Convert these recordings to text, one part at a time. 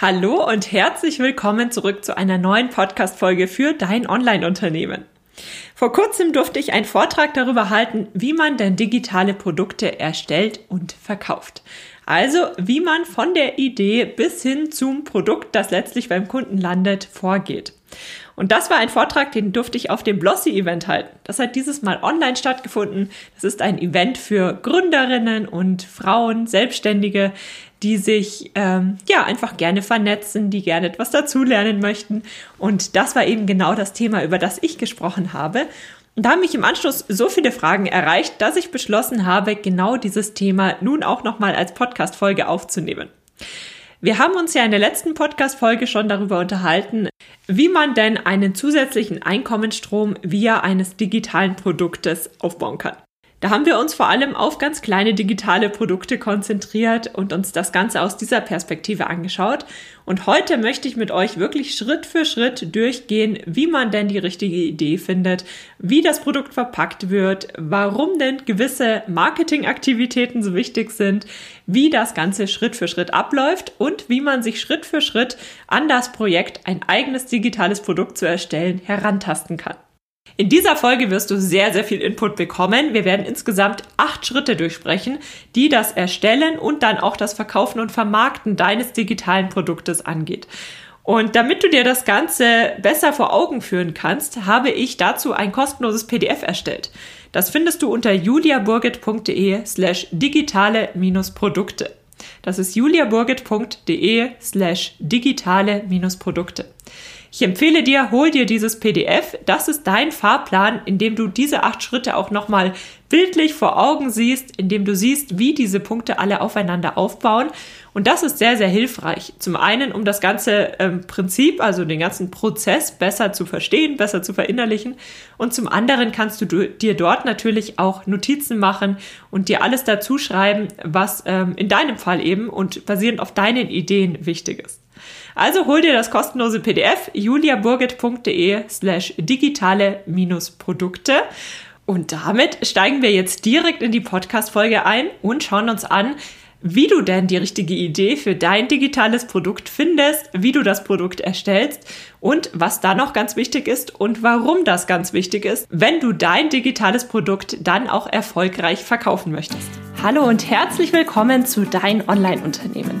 Hallo und herzlich willkommen zurück zu einer neuen Podcast-Folge für dein Online-Unternehmen. Vor kurzem durfte ich einen Vortrag darüber halten, wie man denn digitale Produkte erstellt und verkauft. Also, wie man von der Idee bis hin zum Produkt, das letztlich beim Kunden landet, vorgeht. Und das war ein Vortrag, den durfte ich auf dem Blossy Event halten. Das hat dieses Mal online stattgefunden. Das ist ein Event für Gründerinnen und Frauen, Selbstständige, die sich ähm, ja einfach gerne vernetzen, die gerne etwas dazulernen möchten. Und das war eben genau das Thema, über das ich gesprochen habe. Und da haben mich im Anschluss so viele Fragen erreicht, dass ich beschlossen habe, genau dieses Thema nun auch nochmal als Podcast-Folge aufzunehmen. Wir haben uns ja in der letzten Podcast-Folge schon darüber unterhalten, wie man denn einen zusätzlichen Einkommensstrom via eines digitalen Produktes aufbauen kann. Da haben wir uns vor allem auf ganz kleine digitale Produkte konzentriert und uns das Ganze aus dieser Perspektive angeschaut. Und heute möchte ich mit euch wirklich Schritt für Schritt durchgehen, wie man denn die richtige Idee findet, wie das Produkt verpackt wird, warum denn gewisse Marketingaktivitäten so wichtig sind, wie das Ganze Schritt für Schritt abläuft und wie man sich Schritt für Schritt an das Projekt, ein eigenes digitales Produkt zu erstellen, herantasten kann. In dieser Folge wirst du sehr, sehr viel Input bekommen. Wir werden insgesamt acht Schritte durchsprechen, die das Erstellen und dann auch das Verkaufen und Vermarkten deines digitalen Produktes angeht. Und damit du dir das Ganze besser vor Augen führen kannst, habe ich dazu ein kostenloses PDF erstellt. Das findest du unter juliaburgit.de slash digitale-produkte. Das ist juliaburgit.de slash digitale-produkte. Ich empfehle dir, hol dir dieses PDF. Das ist dein Fahrplan, in dem du diese acht Schritte auch nochmal bildlich vor Augen siehst, in dem du siehst, wie diese Punkte alle aufeinander aufbauen. Und das ist sehr, sehr hilfreich. Zum einen, um das ganze ähm, Prinzip, also den ganzen Prozess besser zu verstehen, besser zu verinnerlichen. Und zum anderen kannst du dir dort natürlich auch Notizen machen und dir alles dazu schreiben, was ähm, in deinem Fall eben und basierend auf deinen Ideen wichtig ist. Also hol dir das kostenlose PDF juliaburgit.de slash digitale-produkte. Und damit steigen wir jetzt direkt in die Podcast-Folge ein und schauen uns an, wie du denn die richtige Idee für dein digitales Produkt findest, wie du das Produkt erstellst und was da noch ganz wichtig ist und warum das ganz wichtig ist, wenn du dein digitales Produkt dann auch erfolgreich verkaufen möchtest. Hallo und herzlich willkommen zu Dein Online-Unternehmen.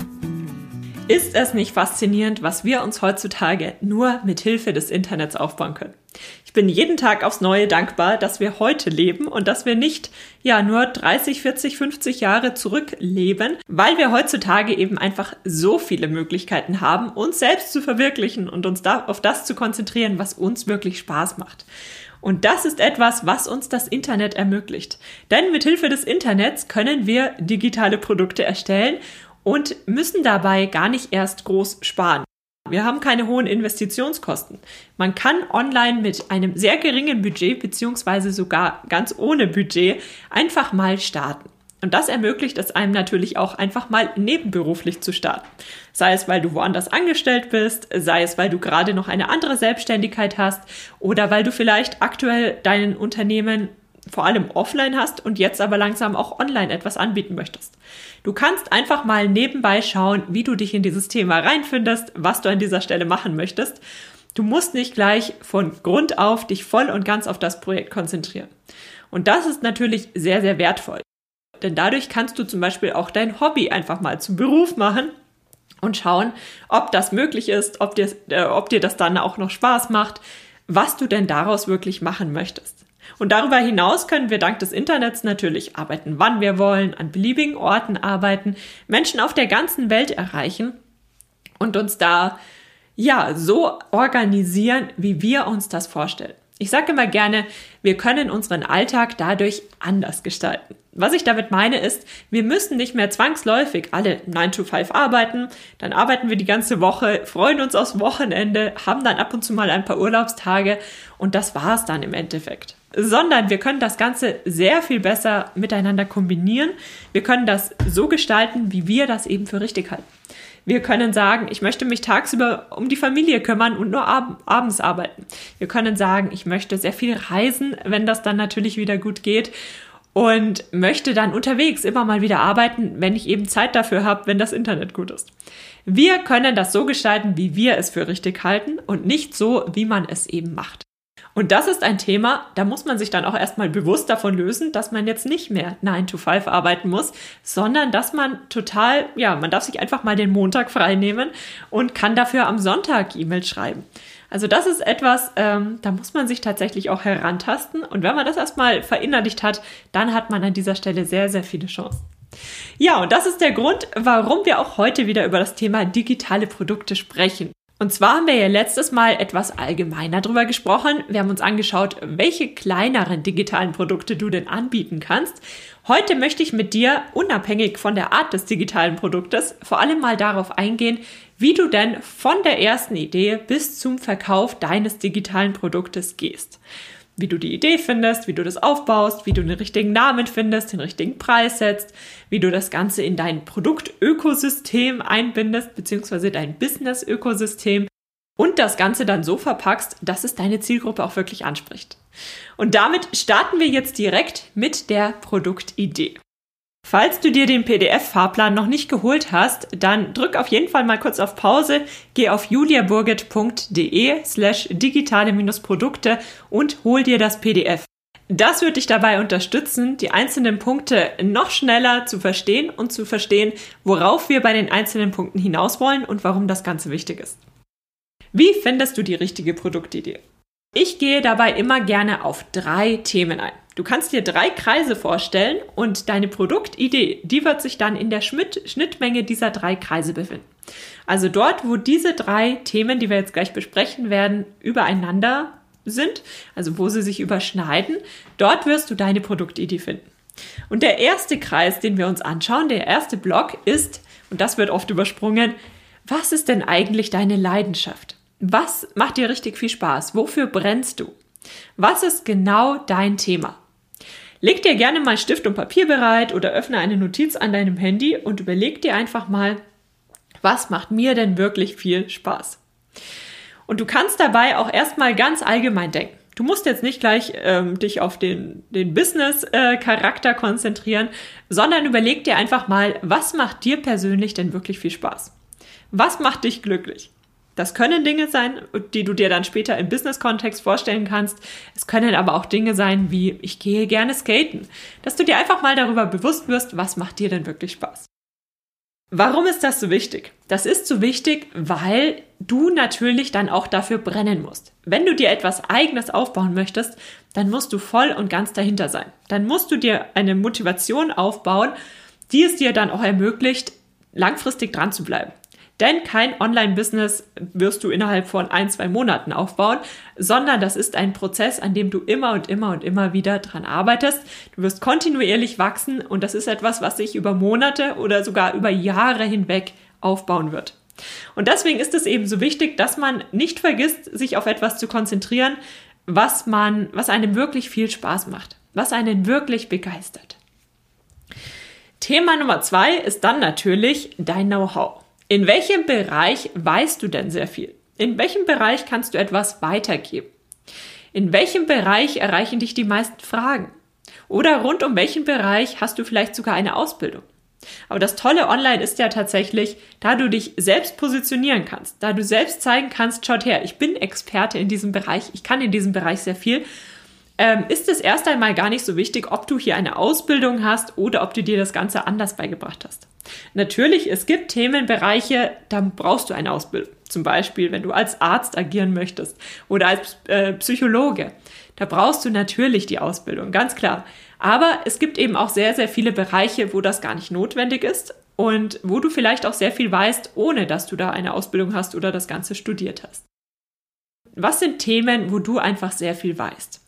Ist es nicht faszinierend, was wir uns heutzutage nur mit Hilfe des Internets aufbauen können? Ich bin jeden Tag aufs Neue dankbar, dass wir heute leben und dass wir nicht ja nur 30, 40, 50 Jahre zurückleben, weil wir heutzutage eben einfach so viele Möglichkeiten haben, uns selbst zu verwirklichen und uns da auf das zu konzentrieren, was uns wirklich Spaß macht. Und das ist etwas, was uns das Internet ermöglicht. Denn mit Hilfe des Internets können wir digitale Produkte erstellen und müssen dabei gar nicht erst groß sparen. Wir haben keine hohen Investitionskosten. Man kann online mit einem sehr geringen Budget beziehungsweise sogar ganz ohne Budget einfach mal starten. Und das ermöglicht es einem natürlich auch einfach mal nebenberuflich zu starten. Sei es, weil du woanders angestellt bist, sei es, weil du gerade noch eine andere Selbstständigkeit hast oder weil du vielleicht aktuell deinen Unternehmen vor allem offline hast und jetzt aber langsam auch online etwas anbieten möchtest. Du kannst einfach mal nebenbei schauen, wie du dich in dieses Thema reinfindest, was du an dieser Stelle machen möchtest. Du musst nicht gleich von Grund auf dich voll und ganz auf das Projekt konzentrieren. Und das ist natürlich sehr, sehr wertvoll. Denn dadurch kannst du zum Beispiel auch dein Hobby einfach mal zum Beruf machen und schauen, ob das möglich ist, ob dir, äh, ob dir das dann auch noch Spaß macht, was du denn daraus wirklich machen möchtest. Und darüber hinaus können wir dank des Internets natürlich arbeiten, wann wir wollen, an beliebigen Orten arbeiten, Menschen auf der ganzen Welt erreichen und uns da ja so organisieren, wie wir uns das vorstellen. Ich sage immer gerne, wir können unseren Alltag dadurch anders gestalten. Was ich damit meine ist, wir müssen nicht mehr zwangsläufig alle 9 to 5 arbeiten, dann arbeiten wir die ganze Woche, freuen uns aufs Wochenende, haben dann ab und zu mal ein paar Urlaubstage und das war's dann im Endeffekt. Sondern wir können das Ganze sehr viel besser miteinander kombinieren. Wir können das so gestalten, wie wir das eben für richtig halten. Wir können sagen, ich möchte mich tagsüber um die Familie kümmern und nur ab abends arbeiten. Wir können sagen, ich möchte sehr viel reisen, wenn das dann natürlich wieder gut geht und möchte dann unterwegs immer mal wieder arbeiten, wenn ich eben Zeit dafür habe, wenn das Internet gut ist. Wir können das so gestalten, wie wir es für richtig halten und nicht so, wie man es eben macht. Und das ist ein Thema, da muss man sich dann auch erstmal bewusst davon lösen, dass man jetzt nicht mehr 9 to 5 arbeiten muss, sondern dass man total, ja, man darf sich einfach mal den Montag frei nehmen und kann dafür am Sonntag E-Mails schreiben. Also das ist etwas, ähm, da muss man sich tatsächlich auch herantasten. Und wenn man das erstmal verinnerlicht hat, dann hat man an dieser Stelle sehr, sehr viele Chancen. Ja, und das ist der Grund, warum wir auch heute wieder über das Thema digitale Produkte sprechen. Und zwar haben wir ja letztes Mal etwas allgemeiner drüber gesprochen. Wir haben uns angeschaut, welche kleineren digitalen Produkte du denn anbieten kannst. Heute möchte ich mit dir, unabhängig von der Art des digitalen Produktes, vor allem mal darauf eingehen, wie du denn von der ersten Idee bis zum Verkauf deines digitalen Produktes gehst wie du die Idee findest, wie du das aufbaust, wie du den richtigen Namen findest, den richtigen Preis setzt, wie du das Ganze in dein Produktökosystem einbindest, beziehungsweise dein Business-Ökosystem und das Ganze dann so verpackst, dass es deine Zielgruppe auch wirklich anspricht. Und damit starten wir jetzt direkt mit der Produktidee. Falls du dir den PDF-Fahrplan noch nicht geholt hast, dann drück auf jeden Fall mal kurz auf Pause, geh auf juliaburgit.de slash digitale-produkte und hol dir das PDF. Das wird dich dabei unterstützen, die einzelnen Punkte noch schneller zu verstehen und zu verstehen, worauf wir bei den einzelnen Punkten hinaus wollen und warum das Ganze wichtig ist. Wie findest du die richtige Produktidee? Ich gehe dabei immer gerne auf drei Themen ein. Du kannst dir drei Kreise vorstellen und deine Produktidee, die wird sich dann in der Schnittmenge dieser drei Kreise befinden. Also dort, wo diese drei Themen, die wir jetzt gleich besprechen werden, übereinander sind, also wo sie sich überschneiden, dort wirst du deine Produktidee finden. Und der erste Kreis, den wir uns anschauen, der erste Block ist, und das wird oft übersprungen, was ist denn eigentlich deine Leidenschaft? Was macht dir richtig viel Spaß? Wofür brennst du? Was ist genau dein Thema? Leg dir gerne mal Stift und Papier bereit oder öffne eine Notiz an deinem Handy und überleg dir einfach mal, was macht mir denn wirklich viel Spaß? Und du kannst dabei auch erstmal ganz allgemein denken. Du musst jetzt nicht gleich ähm, dich auf den, den Business-Charakter äh, konzentrieren, sondern überleg dir einfach mal, was macht dir persönlich denn wirklich viel Spaß? Was macht dich glücklich? Das können Dinge sein, die du dir dann später im Business-Kontext vorstellen kannst. Es können aber auch Dinge sein wie, ich gehe gerne skaten. Dass du dir einfach mal darüber bewusst wirst, was macht dir denn wirklich Spaß. Warum ist das so wichtig? Das ist so wichtig, weil du natürlich dann auch dafür brennen musst. Wenn du dir etwas Eigenes aufbauen möchtest, dann musst du voll und ganz dahinter sein. Dann musst du dir eine Motivation aufbauen, die es dir dann auch ermöglicht, langfristig dran zu bleiben. Denn kein Online-Business wirst du innerhalb von ein, zwei Monaten aufbauen, sondern das ist ein Prozess, an dem du immer und immer und immer wieder dran arbeitest. Du wirst kontinuierlich wachsen und das ist etwas, was sich über Monate oder sogar über Jahre hinweg aufbauen wird. Und deswegen ist es eben so wichtig, dass man nicht vergisst, sich auf etwas zu konzentrieren, was man, was einem wirklich viel Spaß macht, was einen wirklich begeistert. Thema Nummer zwei ist dann natürlich dein Know-how. In welchem Bereich weißt du denn sehr viel? In welchem Bereich kannst du etwas weitergeben? In welchem Bereich erreichen dich die meisten Fragen? Oder rund um welchen Bereich hast du vielleicht sogar eine Ausbildung? Aber das Tolle online ist ja tatsächlich, da du dich selbst positionieren kannst, da du selbst zeigen kannst, schaut her, ich bin Experte in diesem Bereich, ich kann in diesem Bereich sehr viel, ähm, ist es erst einmal gar nicht so wichtig, ob du hier eine Ausbildung hast oder ob du dir das Ganze anders beigebracht hast. Natürlich, es gibt Themenbereiche, da brauchst du eine Ausbildung. Zum Beispiel, wenn du als Arzt agieren möchtest oder als äh, Psychologe. Da brauchst du natürlich die Ausbildung, ganz klar. Aber es gibt eben auch sehr, sehr viele Bereiche, wo das gar nicht notwendig ist und wo du vielleicht auch sehr viel weißt, ohne dass du da eine Ausbildung hast oder das Ganze studiert hast. was sind Themen, wo du einfach sehr viel weißt.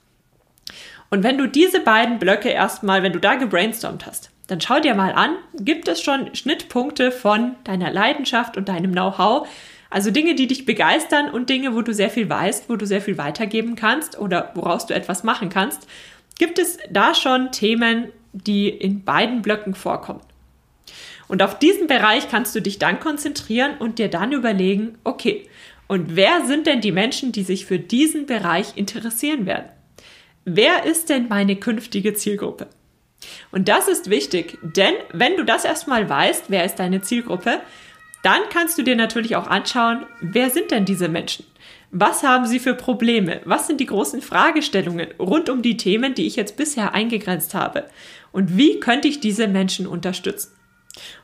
Und wenn du diese beiden Blöcke erstmal, wenn du da gebrainstormt hast, dann schau dir mal an, gibt es schon Schnittpunkte von deiner Leidenschaft und deinem Know-how, also Dinge, die dich begeistern und Dinge, wo du sehr viel weißt, wo du sehr viel weitergeben kannst oder woraus du etwas machen kannst. Gibt es da schon Themen, die in beiden Blöcken vorkommen? Und auf diesen Bereich kannst du dich dann konzentrieren und dir dann überlegen, okay, und wer sind denn die Menschen, die sich für diesen Bereich interessieren werden? Wer ist denn meine künftige Zielgruppe? Und das ist wichtig, denn wenn du das erstmal weißt, wer ist deine Zielgruppe, dann kannst du dir natürlich auch anschauen, wer sind denn diese Menschen? Was haben sie für Probleme? Was sind die großen Fragestellungen rund um die Themen, die ich jetzt bisher eingegrenzt habe? Und wie könnte ich diese Menschen unterstützen?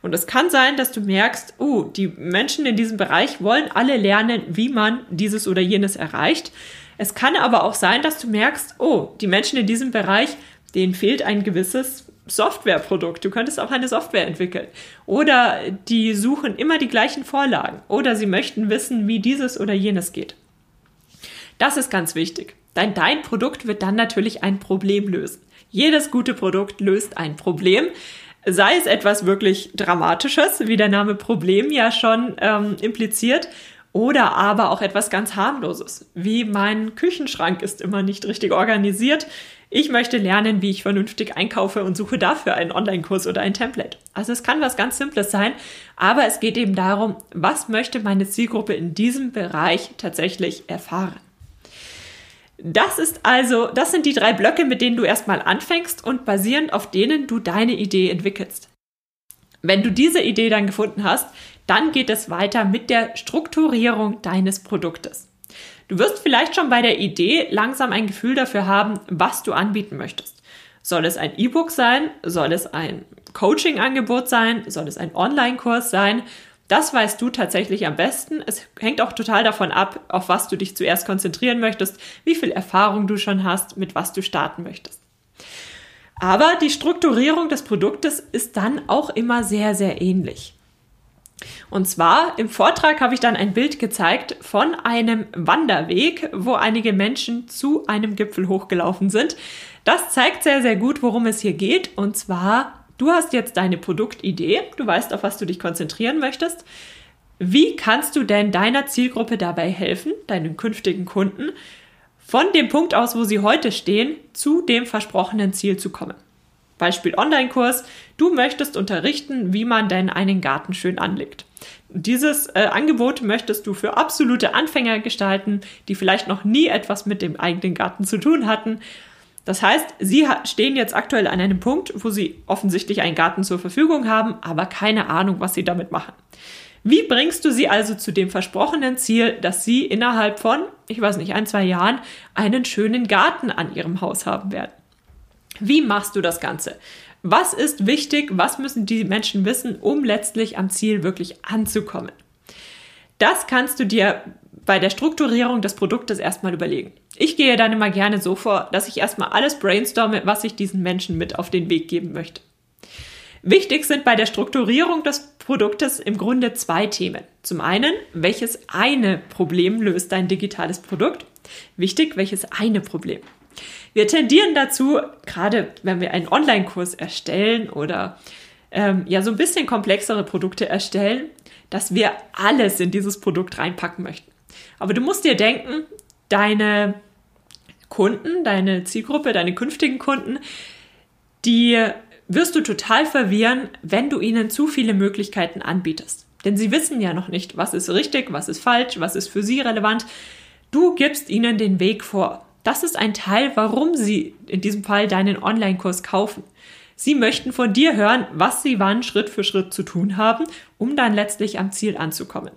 Und es kann sein, dass du merkst, oh, die Menschen in diesem Bereich wollen alle lernen, wie man dieses oder jenes erreicht. Es kann aber auch sein, dass du merkst, oh, die Menschen in diesem Bereich, denen fehlt ein gewisses Softwareprodukt. Du könntest auch eine Software entwickeln. Oder die suchen immer die gleichen Vorlagen. Oder sie möchten wissen, wie dieses oder jenes geht. Das ist ganz wichtig. Dein, dein Produkt wird dann natürlich ein Problem lösen. Jedes gute Produkt löst ein Problem. Sei es etwas wirklich Dramatisches, wie der Name Problem ja schon ähm, impliziert, oder aber auch etwas ganz harmloses, wie mein Küchenschrank ist immer nicht richtig organisiert. Ich möchte lernen, wie ich vernünftig einkaufe und suche dafür einen Online-Kurs oder ein Template. Also es kann was ganz Simples sein, aber es geht eben darum, was möchte meine Zielgruppe in diesem Bereich tatsächlich erfahren. Das ist also, das sind die drei Blöcke, mit denen du erstmal anfängst und basierend auf denen du deine Idee entwickelst. Wenn du diese Idee dann gefunden hast, dann geht es weiter mit der Strukturierung deines Produktes. Du wirst vielleicht schon bei der Idee langsam ein Gefühl dafür haben, was du anbieten möchtest. Soll es ein E-Book sein? Soll es ein Coaching-Angebot sein? Soll es ein Online-Kurs sein? Das weißt du tatsächlich am besten. Es hängt auch total davon ab, auf was du dich zuerst konzentrieren möchtest, wie viel Erfahrung du schon hast, mit was du starten möchtest. Aber die Strukturierung des Produktes ist dann auch immer sehr, sehr ähnlich. Und zwar im Vortrag habe ich dann ein Bild gezeigt von einem Wanderweg, wo einige Menschen zu einem Gipfel hochgelaufen sind. Das zeigt sehr, sehr gut, worum es hier geht. Und zwar, du hast jetzt deine Produktidee, du weißt, auf was du dich konzentrieren möchtest. Wie kannst du denn deiner Zielgruppe dabei helfen, deinen künftigen Kunden, von dem Punkt aus, wo sie heute stehen, zu dem versprochenen Ziel zu kommen? Beispiel Online-Kurs. Du möchtest unterrichten, wie man denn einen Garten schön anlegt. Dieses äh, Angebot möchtest du für absolute Anfänger gestalten, die vielleicht noch nie etwas mit dem eigenen Garten zu tun hatten. Das heißt, sie stehen jetzt aktuell an einem Punkt, wo sie offensichtlich einen Garten zur Verfügung haben, aber keine Ahnung, was sie damit machen. Wie bringst du sie also zu dem versprochenen Ziel, dass sie innerhalb von, ich weiß nicht, ein, zwei Jahren einen schönen Garten an ihrem Haus haben werden? Wie machst du das Ganze? Was ist wichtig? Was müssen die Menschen wissen, um letztlich am Ziel wirklich anzukommen? Das kannst du dir bei der Strukturierung des Produktes erstmal überlegen. Ich gehe dann immer gerne so vor, dass ich erstmal alles brainstorme, was ich diesen Menschen mit auf den Weg geben möchte. Wichtig sind bei der Strukturierung des Produktes im Grunde zwei Themen. Zum einen, welches eine Problem löst dein digitales Produkt? Wichtig, welches eine Problem. Wir tendieren dazu, gerade wenn wir einen Online-Kurs erstellen oder ähm, ja so ein bisschen komplexere Produkte erstellen, dass wir alles in dieses Produkt reinpacken möchten. Aber du musst dir denken, deine Kunden, deine Zielgruppe, deine künftigen Kunden, die wirst du total verwirren, wenn du ihnen zu viele Möglichkeiten anbietest. Denn sie wissen ja noch nicht, was ist richtig, was ist falsch, was ist für sie relevant. Du gibst ihnen den Weg vor. Das ist ein Teil, warum Sie in diesem Fall deinen Online-Kurs kaufen. Sie möchten von dir hören, was Sie wann Schritt für Schritt zu tun haben, um dann letztlich am Ziel anzukommen.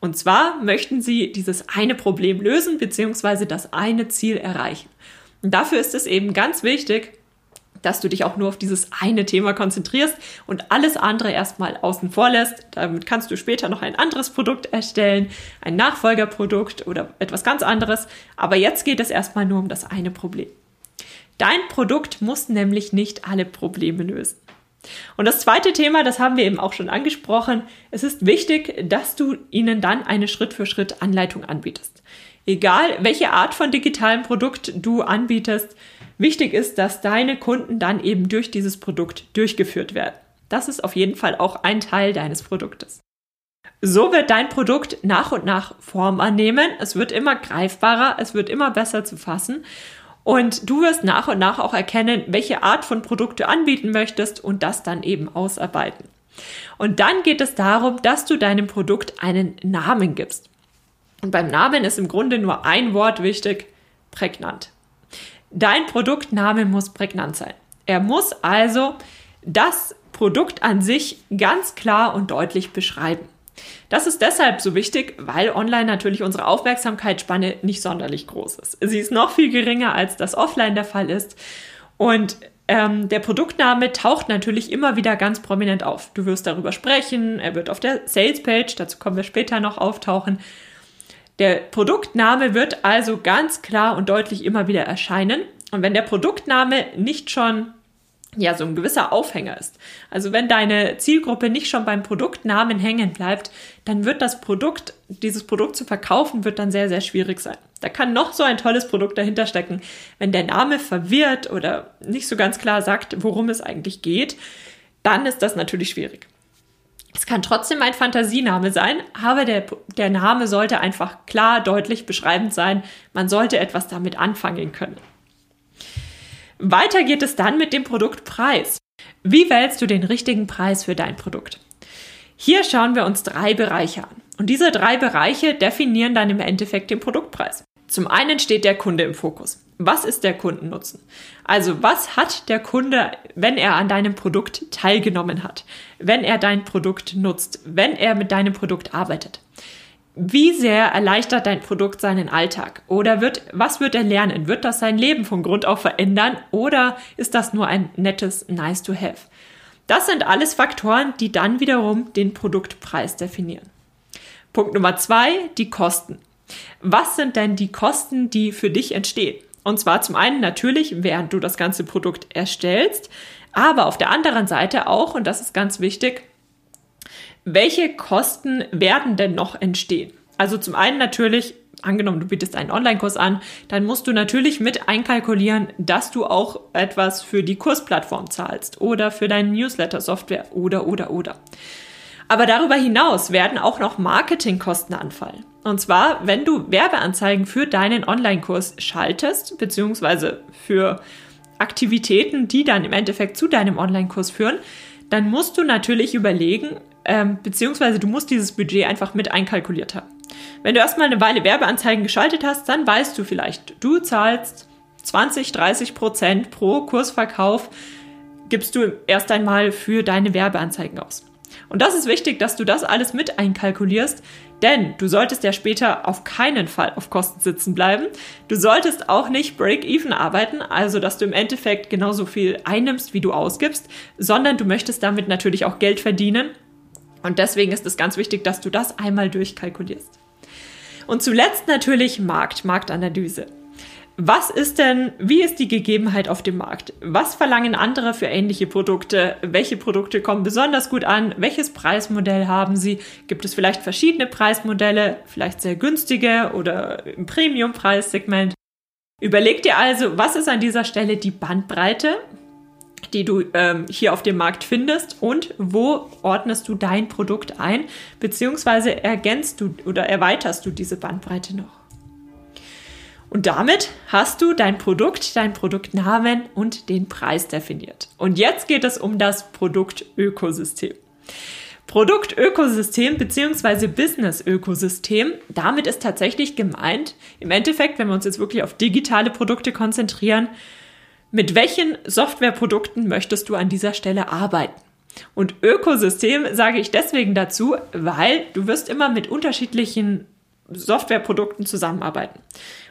Und zwar möchten Sie dieses eine Problem lösen bzw. das eine Ziel erreichen. Und dafür ist es eben ganz wichtig, dass du dich auch nur auf dieses eine Thema konzentrierst und alles andere erstmal außen vor lässt. Damit kannst du später noch ein anderes Produkt erstellen, ein Nachfolgerprodukt oder etwas ganz anderes. Aber jetzt geht es erstmal nur um das eine Problem. Dein Produkt muss nämlich nicht alle Probleme lösen. Und das zweite Thema, das haben wir eben auch schon angesprochen. Es ist wichtig, dass du ihnen dann eine Schritt für Schritt Anleitung anbietest. Egal, welche Art von digitalem Produkt du anbietest, wichtig ist, dass deine Kunden dann eben durch dieses Produkt durchgeführt werden. Das ist auf jeden Fall auch ein Teil deines Produktes. So wird dein Produkt nach und nach Form annehmen. Es wird immer greifbarer, es wird immer besser zu fassen. Und du wirst nach und nach auch erkennen, welche Art von Produkt du anbieten möchtest und das dann eben ausarbeiten. Und dann geht es darum, dass du deinem Produkt einen Namen gibst. Und beim Namen ist im Grunde nur ein Wort wichtig, prägnant. Dein Produktname muss prägnant sein. Er muss also das Produkt an sich ganz klar und deutlich beschreiben. Das ist deshalb so wichtig, weil online natürlich unsere Aufmerksamkeitsspanne nicht sonderlich groß ist. Sie ist noch viel geringer, als das offline der Fall ist. Und ähm, der Produktname taucht natürlich immer wieder ganz prominent auf. Du wirst darüber sprechen, er wird auf der Salespage, dazu kommen wir später noch auftauchen. Der Produktname wird also ganz klar und deutlich immer wieder erscheinen. Und wenn der Produktname nicht schon ja so ein gewisser Aufhänger ist. Also wenn deine Zielgruppe nicht schon beim Produktnamen hängen bleibt, dann wird das Produkt, dieses Produkt zu verkaufen, wird dann sehr, sehr schwierig sein. Da kann noch so ein tolles Produkt dahinter stecken. Wenn der Name verwirrt oder nicht so ganz klar sagt, worum es eigentlich geht, dann ist das natürlich schwierig. Es kann trotzdem ein Fantasiename sein, aber der, der Name sollte einfach klar, deutlich beschreibend sein. Man sollte etwas damit anfangen können. Weiter geht es dann mit dem Produktpreis. Wie wählst du den richtigen Preis für dein Produkt? Hier schauen wir uns drei Bereiche an. Und diese drei Bereiche definieren dann im Endeffekt den Produktpreis. Zum einen steht der Kunde im Fokus. Was ist der Kundennutzen? Also was hat der Kunde, wenn er an deinem Produkt teilgenommen hat, wenn er dein Produkt nutzt, wenn er mit deinem Produkt arbeitet? Wie sehr erleichtert dein Produkt seinen Alltag? Oder wird, was wird er lernen? Wird das sein Leben von Grund auf verändern? Oder ist das nur ein nettes Nice to have? Das sind alles Faktoren, die dann wiederum den Produktpreis definieren. Punkt Nummer zwei, die Kosten. Was sind denn die Kosten, die für dich entstehen? Und zwar zum einen natürlich, während du das ganze Produkt erstellst, aber auf der anderen Seite auch, und das ist ganz wichtig, welche Kosten werden denn noch entstehen? Also zum einen natürlich, angenommen, du bietest einen Online-Kurs an, dann musst du natürlich mit einkalkulieren, dass du auch etwas für die Kursplattform zahlst oder für deine Newsletter-Software oder, oder, oder. Aber darüber hinaus werden auch noch Marketingkosten anfallen. Und zwar, wenn du Werbeanzeigen für deinen Online-Kurs schaltest, beziehungsweise für Aktivitäten, die dann im Endeffekt zu deinem Online-Kurs führen, dann musst du natürlich überlegen, ähm, beziehungsweise du musst dieses Budget einfach mit einkalkuliert haben. Wenn du erstmal eine Weile Werbeanzeigen geschaltet hast, dann weißt du vielleicht, du zahlst 20, 30 Prozent pro Kursverkauf, gibst du erst einmal für deine Werbeanzeigen aus. Und das ist wichtig, dass du das alles mit einkalkulierst, denn du solltest ja später auf keinen Fall auf Kosten sitzen bleiben. Du solltest auch nicht Break-Even arbeiten, also dass du im Endeffekt genauso viel einnimmst, wie du ausgibst, sondern du möchtest damit natürlich auch Geld verdienen und deswegen ist es ganz wichtig, dass du das einmal durchkalkulierst. Und zuletzt natürlich Markt, Marktanalyse. Was ist denn, wie ist die Gegebenheit auf dem Markt? Was verlangen andere für ähnliche Produkte? Welche Produkte kommen besonders gut an? Welches Preismodell haben sie? Gibt es vielleicht verschiedene Preismodelle, vielleicht sehr günstige oder im Premium-Preissegment? Überleg dir also, was ist an dieser Stelle die Bandbreite? die du ähm, hier auf dem Markt findest und wo ordnest du dein Produkt ein, beziehungsweise ergänzt du oder erweiterst du diese Bandbreite noch. Und damit hast du dein Produkt, dein Produktnamen und den Preis definiert. Und jetzt geht es um das Produktökosystem. Produktökosystem bzw. Business-Ökosystem, damit ist tatsächlich gemeint, im Endeffekt, wenn wir uns jetzt wirklich auf digitale Produkte konzentrieren, mit welchen Softwareprodukten möchtest du an dieser Stelle arbeiten? Und Ökosystem sage ich deswegen dazu, weil du wirst immer mit unterschiedlichen Softwareprodukten zusammenarbeiten.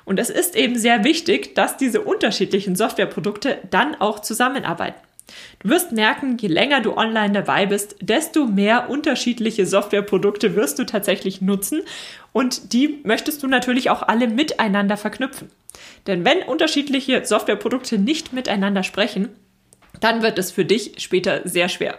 Und es ist eben sehr wichtig, dass diese unterschiedlichen Softwareprodukte dann auch zusammenarbeiten. Du wirst merken, je länger du online dabei bist, desto mehr unterschiedliche Softwareprodukte wirst du tatsächlich nutzen und die möchtest du natürlich auch alle miteinander verknüpfen. Denn wenn unterschiedliche Softwareprodukte nicht miteinander sprechen, dann wird es für dich später sehr schwer.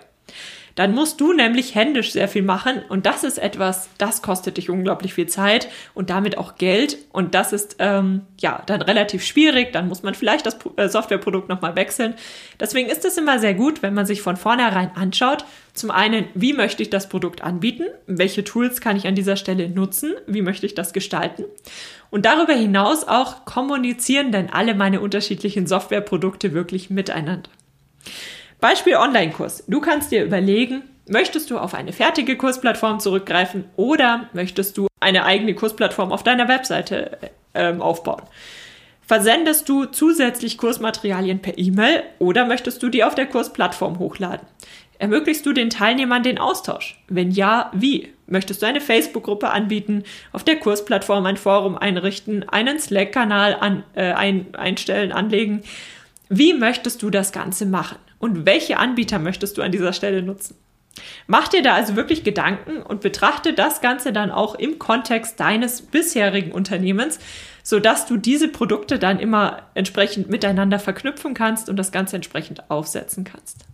Dann musst du nämlich händisch sehr viel machen und das ist etwas, das kostet dich unglaublich viel Zeit und damit auch Geld und das ist ähm, ja dann relativ schwierig. Dann muss man vielleicht das äh, Softwareprodukt nochmal wechseln. Deswegen ist es immer sehr gut, wenn man sich von vornherein anschaut, zum einen, wie möchte ich das Produkt anbieten? Welche Tools kann ich an dieser Stelle nutzen? Wie möchte ich das gestalten? Und darüber hinaus auch kommunizieren denn alle meine unterschiedlichen Softwareprodukte wirklich miteinander. Beispiel Online-Kurs. Du kannst dir überlegen, möchtest du auf eine fertige Kursplattform zurückgreifen oder möchtest du eine eigene Kursplattform auf deiner Webseite äh, aufbauen? Versendest du zusätzlich Kursmaterialien per E-Mail oder möchtest du die auf der Kursplattform hochladen? Ermöglichst du den Teilnehmern den Austausch? Wenn ja, wie? Möchtest du eine Facebook-Gruppe anbieten, auf der Kursplattform ein Forum einrichten, einen Slack-Kanal an, äh, ein, einstellen, anlegen? Wie möchtest du das Ganze machen? Und welche Anbieter möchtest du an dieser Stelle nutzen? Mach dir da also wirklich Gedanken und betrachte das Ganze dann auch im Kontext deines bisherigen Unternehmens, sodass du diese Produkte dann immer entsprechend miteinander verknüpfen kannst und das Ganze entsprechend aufsetzen kannst.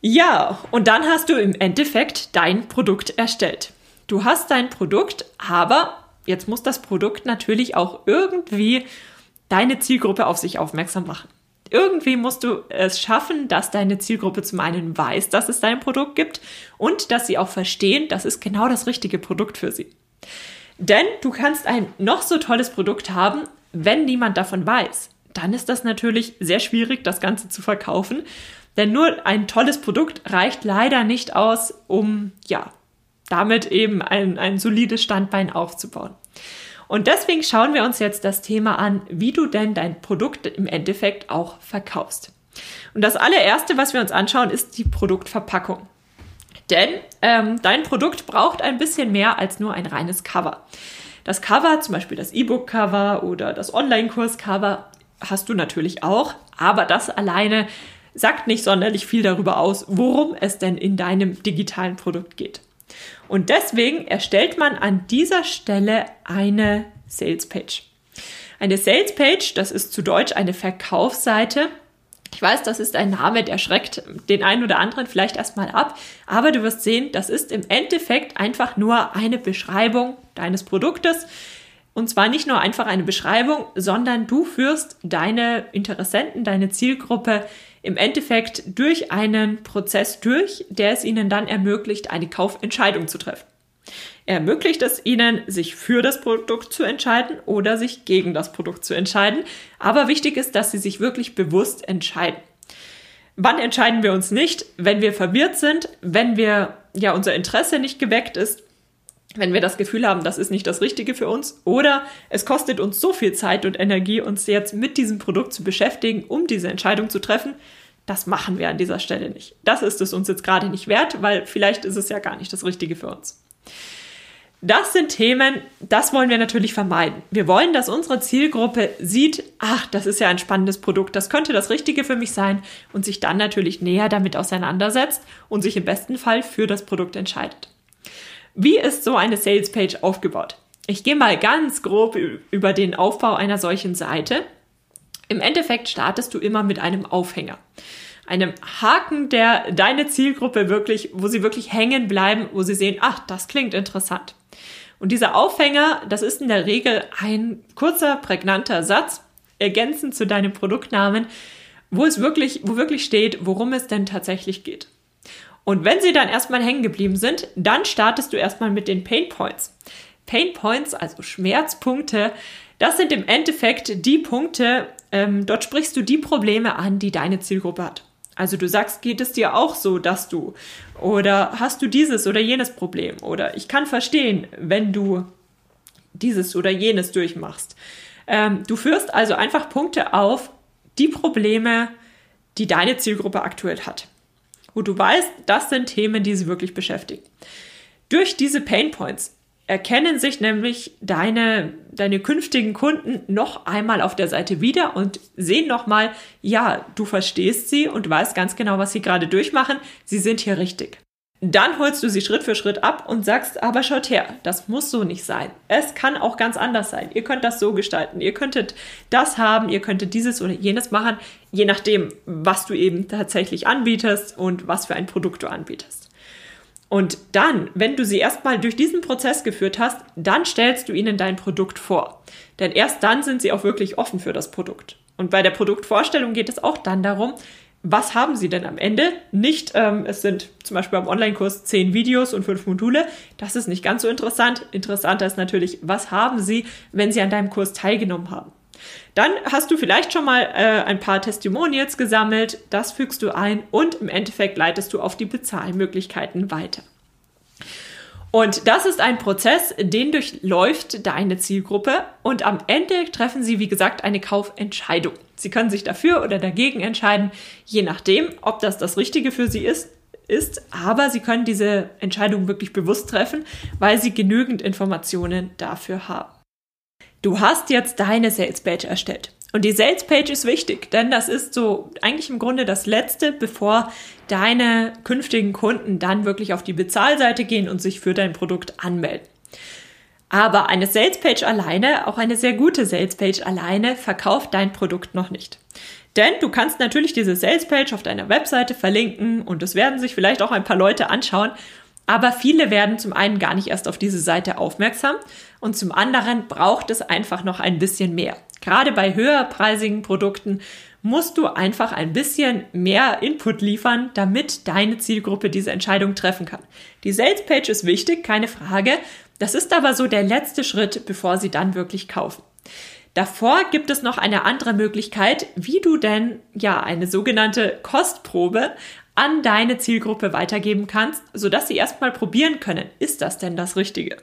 Ja, und dann hast du im Endeffekt dein Produkt erstellt. Du hast dein Produkt, aber jetzt muss das Produkt natürlich auch irgendwie deine Zielgruppe auf sich aufmerksam machen. Irgendwie musst du es schaffen, dass deine Zielgruppe zum einen weiß, dass es dein Produkt gibt und dass sie auch verstehen, das ist genau das richtige Produkt für sie. Denn du kannst ein noch so tolles Produkt haben, wenn niemand davon weiß. Dann ist das natürlich sehr schwierig, das Ganze zu verkaufen. Denn nur ein tolles Produkt reicht leider nicht aus, um, ja, damit eben ein, ein solides Standbein aufzubauen. Und deswegen schauen wir uns jetzt das Thema an, wie du denn dein Produkt im Endeffekt auch verkaufst. Und das allererste, was wir uns anschauen, ist die Produktverpackung. Denn ähm, dein Produkt braucht ein bisschen mehr als nur ein reines Cover. Das Cover, zum Beispiel das E-Book-Cover oder das Online-Kurs-Cover, hast du natürlich auch, aber das alleine sagt nicht sonderlich viel darüber aus, worum es denn in deinem digitalen Produkt geht. Und deswegen erstellt man an dieser Stelle eine Sales Page. Eine Sales Page, das ist zu Deutsch eine Verkaufsseite. Ich weiß, das ist ein Name, der schreckt den einen oder anderen vielleicht erstmal ab, aber du wirst sehen, das ist im Endeffekt einfach nur eine Beschreibung deines Produktes. Und zwar nicht nur einfach eine Beschreibung, sondern du führst deine Interessenten, deine Zielgruppe im Endeffekt durch einen Prozess durch, der es ihnen dann ermöglicht, eine Kaufentscheidung zu treffen. Er ermöglicht es ihnen, sich für das Produkt zu entscheiden oder sich gegen das Produkt zu entscheiden. Aber wichtig ist, dass sie sich wirklich bewusst entscheiden. Wann entscheiden wir uns nicht? Wenn wir verwirrt sind, wenn wir, ja, unser Interesse nicht geweckt ist, wenn wir das Gefühl haben, das ist nicht das Richtige für uns oder es kostet uns so viel Zeit und Energie, uns jetzt mit diesem Produkt zu beschäftigen, um diese Entscheidung zu treffen, das machen wir an dieser Stelle nicht. Das ist es uns jetzt gerade nicht wert, weil vielleicht ist es ja gar nicht das Richtige für uns. Das sind Themen, das wollen wir natürlich vermeiden. Wir wollen, dass unsere Zielgruppe sieht, ach, das ist ja ein spannendes Produkt, das könnte das Richtige für mich sein und sich dann natürlich näher damit auseinandersetzt und sich im besten Fall für das Produkt entscheidet. Wie ist so eine Sales Page aufgebaut? Ich gehe mal ganz grob über den Aufbau einer solchen Seite. Im Endeffekt startest du immer mit einem Aufhänger. Einem Haken, der deine Zielgruppe wirklich, wo sie wirklich hängen bleiben, wo sie sehen, ach, das klingt interessant. Und dieser Aufhänger, das ist in der Regel ein kurzer, prägnanter Satz, ergänzend zu deinem Produktnamen, wo es wirklich, wo wirklich steht, worum es denn tatsächlich geht. Und wenn sie dann erstmal hängen geblieben sind, dann startest du erstmal mit den Pain Points. Pain Points, also Schmerzpunkte, das sind im Endeffekt die Punkte, ähm, dort sprichst du die Probleme an, die deine Zielgruppe hat. Also du sagst, geht es dir auch so, dass du oder hast du dieses oder jenes Problem oder ich kann verstehen, wenn du dieses oder jenes durchmachst. Ähm, du führst also einfach Punkte auf, die Probleme, die deine Zielgruppe aktuell hat wo du weißt, das sind Themen, die sie wirklich beschäftigen. Durch diese Pain Points erkennen sich nämlich deine, deine künftigen Kunden noch einmal auf der Seite wieder und sehen nochmal, ja, du verstehst sie und weißt ganz genau, was sie gerade durchmachen. Sie sind hier richtig. Dann holst du sie Schritt für Schritt ab und sagst, aber schaut her, das muss so nicht sein. Es kann auch ganz anders sein. Ihr könnt das so gestalten. Ihr könntet das haben, ihr könntet dieses oder jenes machen, je nachdem, was du eben tatsächlich anbietest und was für ein Produkt du anbietest. Und dann, wenn du sie erstmal durch diesen Prozess geführt hast, dann stellst du ihnen dein Produkt vor. Denn erst dann sind sie auch wirklich offen für das Produkt. Und bei der Produktvorstellung geht es auch dann darum, was haben Sie denn am Ende? Nicht, ähm, es sind zum Beispiel am Online-Kurs zehn Videos und fünf Module. Das ist nicht ganz so interessant. Interessanter ist natürlich, was haben Sie, wenn Sie an deinem Kurs teilgenommen haben? Dann hast du vielleicht schon mal äh, ein paar Testimonials gesammelt, das fügst du ein und im Endeffekt leitest du auf die Bezahlmöglichkeiten weiter. Und das ist ein Prozess, den durchläuft deine Zielgruppe und am Ende treffen sie, wie gesagt, eine Kaufentscheidung. Sie können sich dafür oder dagegen entscheiden, je nachdem, ob das das Richtige für sie ist, ist, aber sie können diese Entscheidung wirklich bewusst treffen, weil sie genügend Informationen dafür haben. Du hast jetzt deine Salespage erstellt. Und die Sales Page ist wichtig, denn das ist so eigentlich im Grunde das Letzte, bevor deine künftigen Kunden dann wirklich auf die Bezahlseite gehen und sich für dein Produkt anmelden. Aber eine Sales Page alleine, auch eine sehr gute Sales Page alleine, verkauft dein Produkt noch nicht. Denn du kannst natürlich diese Sales Page auf deiner Webseite verlinken und es werden sich vielleicht auch ein paar Leute anschauen. Aber viele werden zum einen gar nicht erst auf diese Seite aufmerksam und zum anderen braucht es einfach noch ein bisschen mehr. Gerade bei höherpreisigen Produkten musst du einfach ein bisschen mehr Input liefern, damit deine Zielgruppe diese Entscheidung treffen kann. Die Sales Page ist wichtig, keine Frage. Das ist aber so der letzte Schritt, bevor sie dann wirklich kaufen. Davor gibt es noch eine andere Möglichkeit, wie du denn ja eine sogenannte Kostprobe an deine Zielgruppe weitergeben kannst, sodass sie erstmal probieren können, ist das denn das Richtige?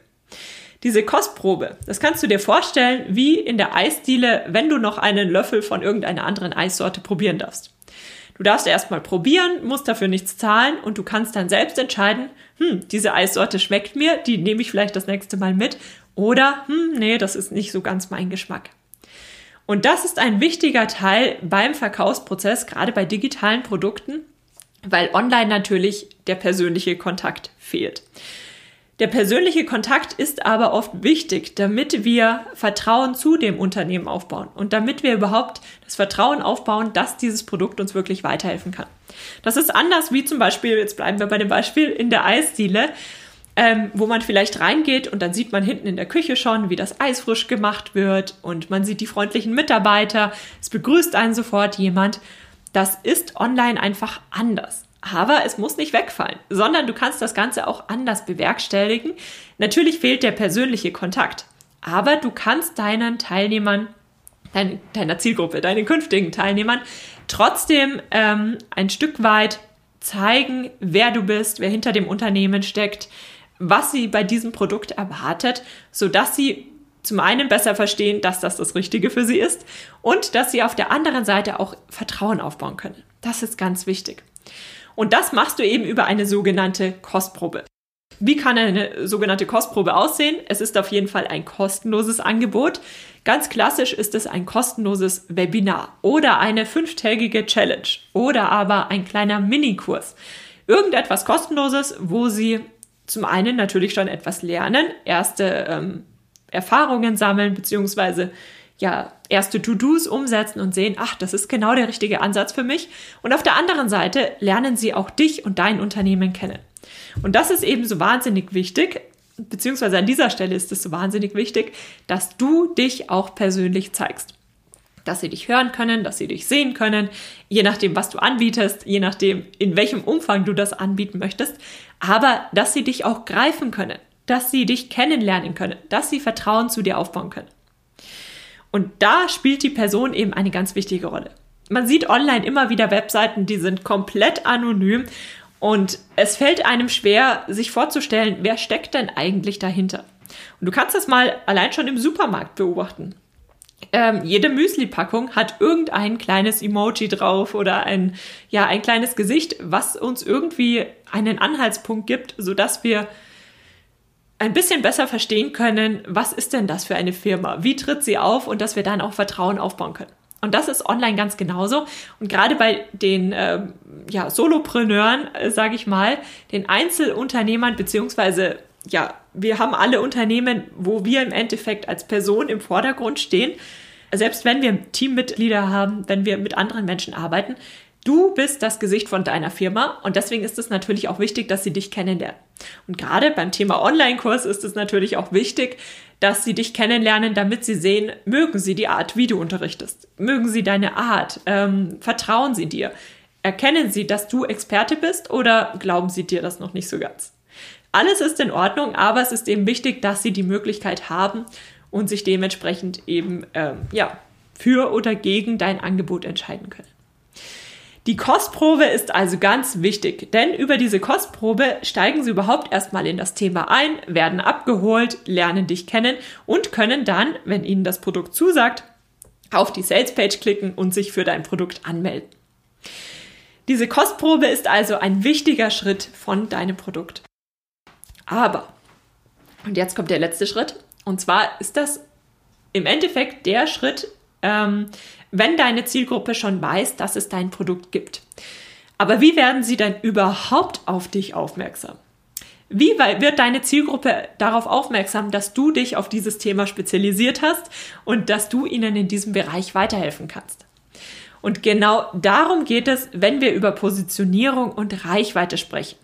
Diese Kostprobe, das kannst du dir vorstellen wie in der Eisdiele, wenn du noch einen Löffel von irgendeiner anderen Eissorte probieren darfst. Du darfst erstmal probieren, musst dafür nichts zahlen und du kannst dann selbst entscheiden, hm, diese Eissorte schmeckt mir, die nehme ich vielleicht das nächste Mal mit oder, hm, nee, das ist nicht so ganz mein Geschmack. Und das ist ein wichtiger Teil beim Verkaufsprozess, gerade bei digitalen Produkten, weil online natürlich der persönliche Kontakt fehlt. Der persönliche Kontakt ist aber oft wichtig, damit wir Vertrauen zu dem Unternehmen aufbauen und damit wir überhaupt das Vertrauen aufbauen, dass dieses Produkt uns wirklich weiterhelfen kann. Das ist anders wie zum Beispiel, jetzt bleiben wir bei dem Beispiel in der Eisdiele, ähm, wo man vielleicht reingeht und dann sieht man hinten in der Küche schon, wie das Eis frisch gemacht wird und man sieht die freundlichen Mitarbeiter, es begrüßt einen sofort jemand. Das ist online einfach anders. Aber es muss nicht wegfallen, sondern du kannst das Ganze auch anders bewerkstelligen. Natürlich fehlt der persönliche Kontakt, aber du kannst deinen Teilnehmern, dein, deiner Zielgruppe, deinen künftigen Teilnehmern trotzdem ähm, ein Stück weit zeigen, wer du bist, wer hinter dem Unternehmen steckt, was sie bei diesem Produkt erwartet, sodass sie zum einen besser verstehen, dass das das Richtige für sie ist und dass sie auf der anderen Seite auch Vertrauen aufbauen können. Das ist ganz wichtig. Und das machst du eben über eine sogenannte Kostprobe. Wie kann eine sogenannte Kostprobe aussehen? Es ist auf jeden Fall ein kostenloses Angebot. Ganz klassisch ist es ein kostenloses Webinar oder eine fünftägige Challenge oder aber ein kleiner Minikurs. Irgendetwas kostenloses, wo Sie zum einen natürlich schon etwas lernen, erste ähm, Erfahrungen sammeln, beziehungsweise ja, erste To-Dos umsetzen und sehen, ach, das ist genau der richtige Ansatz für mich. Und auf der anderen Seite lernen sie auch dich und dein Unternehmen kennen. Und das ist eben so wahnsinnig wichtig, beziehungsweise an dieser Stelle ist es so wahnsinnig wichtig, dass du dich auch persönlich zeigst. Dass sie dich hören können, dass sie dich sehen können, je nachdem, was du anbietest, je nachdem, in welchem Umfang du das anbieten möchtest, aber dass sie dich auch greifen können, dass sie dich kennenlernen können, dass sie Vertrauen zu dir aufbauen können. Und da spielt die Person eben eine ganz wichtige Rolle. Man sieht online immer wieder Webseiten, die sind komplett anonym und es fällt einem schwer, sich vorzustellen, wer steckt denn eigentlich dahinter. Und du kannst das mal allein schon im Supermarkt beobachten. Ähm, jede Müsli-Packung hat irgendein kleines Emoji drauf oder ein, ja, ein kleines Gesicht, was uns irgendwie einen Anhaltspunkt gibt, sodass wir ein bisschen besser verstehen können, was ist denn das für eine Firma? Wie tritt sie auf und dass wir dann auch Vertrauen aufbauen können? Und das ist online ganz genauso. Und gerade bei den äh, ja, Solopreneuren, äh, sage ich mal, den Einzelunternehmern, beziehungsweise ja, wir haben alle Unternehmen, wo wir im Endeffekt als Person im Vordergrund stehen. Selbst wenn wir Teammitglieder haben, wenn wir mit anderen Menschen arbeiten, Du bist das Gesicht von deiner Firma und deswegen ist es natürlich auch wichtig, dass sie dich kennenlernen. Und gerade beim Thema Online-Kurs ist es natürlich auch wichtig, dass sie dich kennenlernen, damit sie sehen, mögen sie die Art, wie du unterrichtest, mögen sie deine Art, ähm, vertrauen sie dir, erkennen sie, dass du Experte bist oder glauben sie dir das noch nicht so ganz. Alles ist in Ordnung, aber es ist eben wichtig, dass sie die Möglichkeit haben und sich dementsprechend eben ähm, ja für oder gegen dein Angebot entscheiden können. Die Kostprobe ist also ganz wichtig, denn über diese Kostprobe steigen Sie überhaupt erstmal in das Thema ein, werden abgeholt, lernen dich kennen und können dann, wenn Ihnen das Produkt zusagt, auf die Salespage klicken und sich für dein Produkt anmelden. Diese Kostprobe ist also ein wichtiger Schritt von deinem Produkt. Aber, und jetzt kommt der letzte Schritt, und zwar ist das im Endeffekt der Schritt, ähm, wenn deine Zielgruppe schon weiß, dass es dein Produkt gibt. Aber wie werden sie denn überhaupt auf dich aufmerksam? Wie wird deine Zielgruppe darauf aufmerksam, dass du dich auf dieses Thema spezialisiert hast und dass du ihnen in diesem Bereich weiterhelfen kannst? Und genau darum geht es, wenn wir über Positionierung und Reichweite sprechen.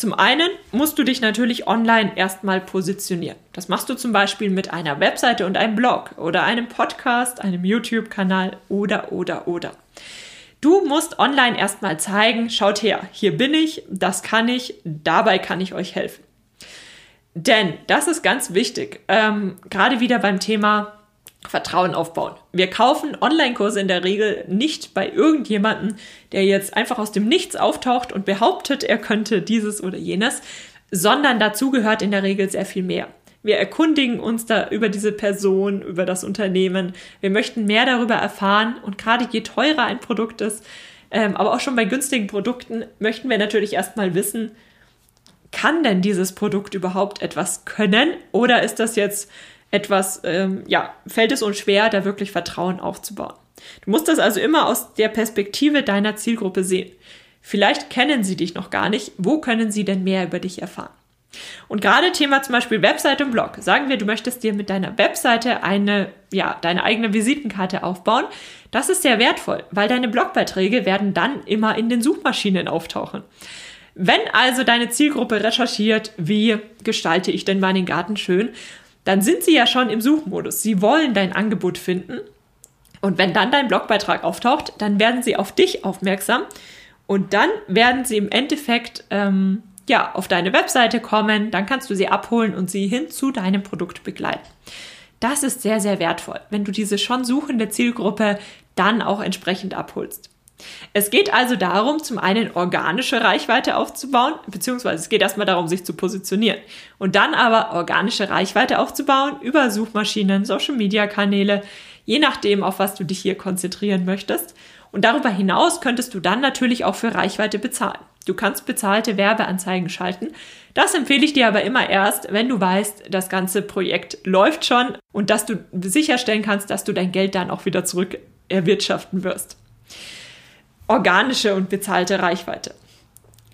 Zum einen musst du dich natürlich online erstmal positionieren. Das machst du zum Beispiel mit einer Webseite und einem Blog oder einem Podcast, einem YouTube-Kanal oder, oder, oder. Du musst online erstmal zeigen, schaut her, hier bin ich, das kann ich, dabei kann ich euch helfen. Denn das ist ganz wichtig, ähm, gerade wieder beim Thema Vertrauen aufbauen. Wir kaufen Online-Kurse in der Regel nicht bei irgendjemanden, der jetzt einfach aus dem Nichts auftaucht und behauptet, er könnte dieses oder jenes, sondern dazu gehört in der Regel sehr viel mehr. Wir erkundigen uns da über diese Person, über das Unternehmen. Wir möchten mehr darüber erfahren und gerade je teurer ein Produkt ist, ähm, aber auch schon bei günstigen Produkten möchten wir natürlich erstmal wissen, kann denn dieses Produkt überhaupt etwas können oder ist das jetzt etwas, ähm, ja, fällt es uns schwer, da wirklich Vertrauen aufzubauen. Du musst das also immer aus der Perspektive deiner Zielgruppe sehen. Vielleicht kennen sie dich noch gar nicht. Wo können sie denn mehr über dich erfahren? Und gerade Thema zum Beispiel Webseite und Blog. Sagen wir, du möchtest dir mit deiner Webseite eine, ja, deine eigene Visitenkarte aufbauen. Das ist sehr wertvoll, weil deine Blogbeiträge werden dann immer in den Suchmaschinen auftauchen. Wenn also deine Zielgruppe recherchiert, wie gestalte ich denn meinen Garten schön, dann sind sie ja schon im Suchmodus. Sie wollen dein Angebot finden. Und wenn dann dein Blogbeitrag auftaucht, dann werden sie auf dich aufmerksam und dann werden sie im Endeffekt ähm, ja auf deine Webseite kommen. Dann kannst du sie abholen und sie hin zu deinem Produkt begleiten. Das ist sehr, sehr wertvoll, wenn du diese schon suchende Zielgruppe dann auch entsprechend abholst. Es geht also darum, zum einen organische Reichweite aufzubauen, beziehungsweise es geht erstmal darum, sich zu positionieren und dann aber organische Reichweite aufzubauen über Suchmaschinen, Social-Media-Kanäle, je nachdem, auf was du dich hier konzentrieren möchtest. Und darüber hinaus könntest du dann natürlich auch für Reichweite bezahlen. Du kannst bezahlte Werbeanzeigen schalten. Das empfehle ich dir aber immer erst, wenn du weißt, das ganze Projekt läuft schon und dass du sicherstellen kannst, dass du dein Geld dann auch wieder zurück erwirtschaften wirst organische und bezahlte Reichweite.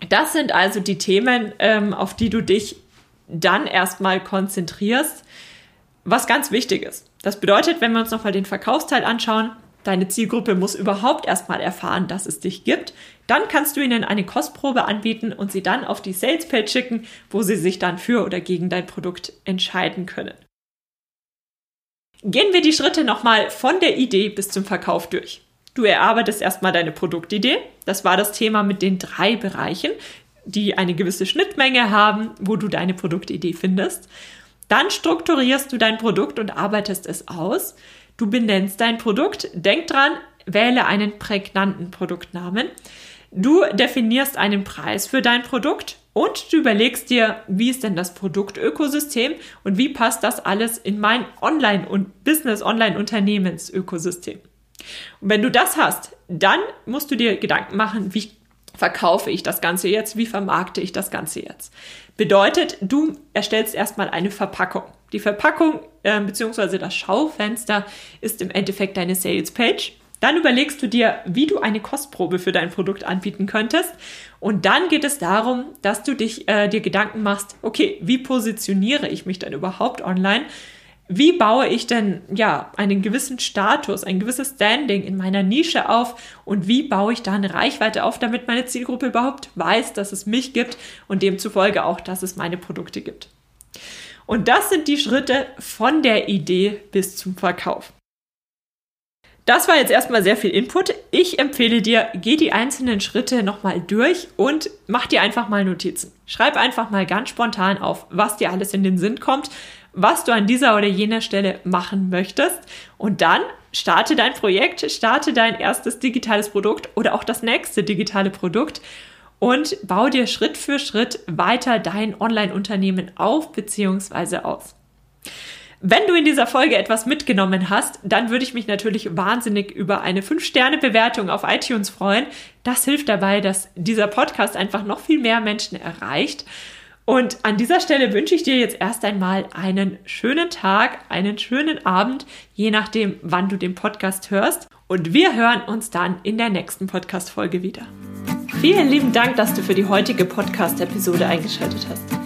Das sind also die Themen, ähm, auf die du dich dann erstmal konzentrierst, was ganz wichtig ist. Das bedeutet, wenn wir uns nochmal den Verkaufsteil anschauen, deine Zielgruppe muss überhaupt erstmal erfahren, dass es dich gibt. Dann kannst du ihnen eine Kostprobe anbieten und sie dann auf die Salespage schicken, wo sie sich dann für oder gegen dein Produkt entscheiden können. Gehen wir die Schritte nochmal von der Idee bis zum Verkauf durch. Du erarbeitest erstmal deine Produktidee. Das war das Thema mit den drei Bereichen, die eine gewisse Schnittmenge haben, wo du deine Produktidee findest. Dann strukturierst du dein Produkt und arbeitest es aus. Du benennst dein Produkt. Denk dran, wähle einen prägnanten Produktnamen. Du definierst einen Preis für dein Produkt und du überlegst dir, wie ist denn das Produktökosystem und wie passt das alles in mein Online- und Business-Online-Unternehmensökosystem. Und wenn du das hast, dann musst du dir Gedanken machen, wie verkaufe ich das Ganze jetzt, wie vermarkte ich das Ganze jetzt. Bedeutet, du erstellst erstmal eine Verpackung. Die Verpackung äh, bzw. das Schaufenster ist im Endeffekt deine Sales Page. Dann überlegst du dir, wie du eine Kostprobe für dein Produkt anbieten könntest. Und dann geht es darum, dass du dich äh, dir Gedanken machst, okay, wie positioniere ich mich denn überhaupt online? Wie baue ich denn ja einen gewissen Status, ein gewisses Standing in meiner Nische auf und wie baue ich da eine Reichweite auf, damit meine Zielgruppe überhaupt weiß, dass es mich gibt und demzufolge auch, dass es meine Produkte gibt. Und das sind die Schritte von der Idee bis zum Verkauf. Das war jetzt erstmal sehr viel Input. Ich empfehle dir, geh die einzelnen Schritte nochmal durch und mach dir einfach mal Notizen. Schreib einfach mal ganz spontan auf, was dir alles in den Sinn kommt, was du an dieser oder jener Stelle machen möchtest. Und dann starte dein Projekt, starte dein erstes digitales Produkt oder auch das nächste digitale Produkt und bau dir Schritt für Schritt weiter dein Online-Unternehmen auf bzw. aus. Wenn du in dieser Folge etwas mitgenommen hast, dann würde ich mich natürlich wahnsinnig über eine 5-Sterne-Bewertung auf iTunes freuen. Das hilft dabei, dass dieser Podcast einfach noch viel mehr Menschen erreicht. Und an dieser Stelle wünsche ich dir jetzt erst einmal einen schönen Tag, einen schönen Abend, je nachdem, wann du den Podcast hörst. Und wir hören uns dann in der nächsten Podcast-Folge wieder. Vielen lieben Dank, dass du für die heutige Podcast-Episode eingeschaltet hast.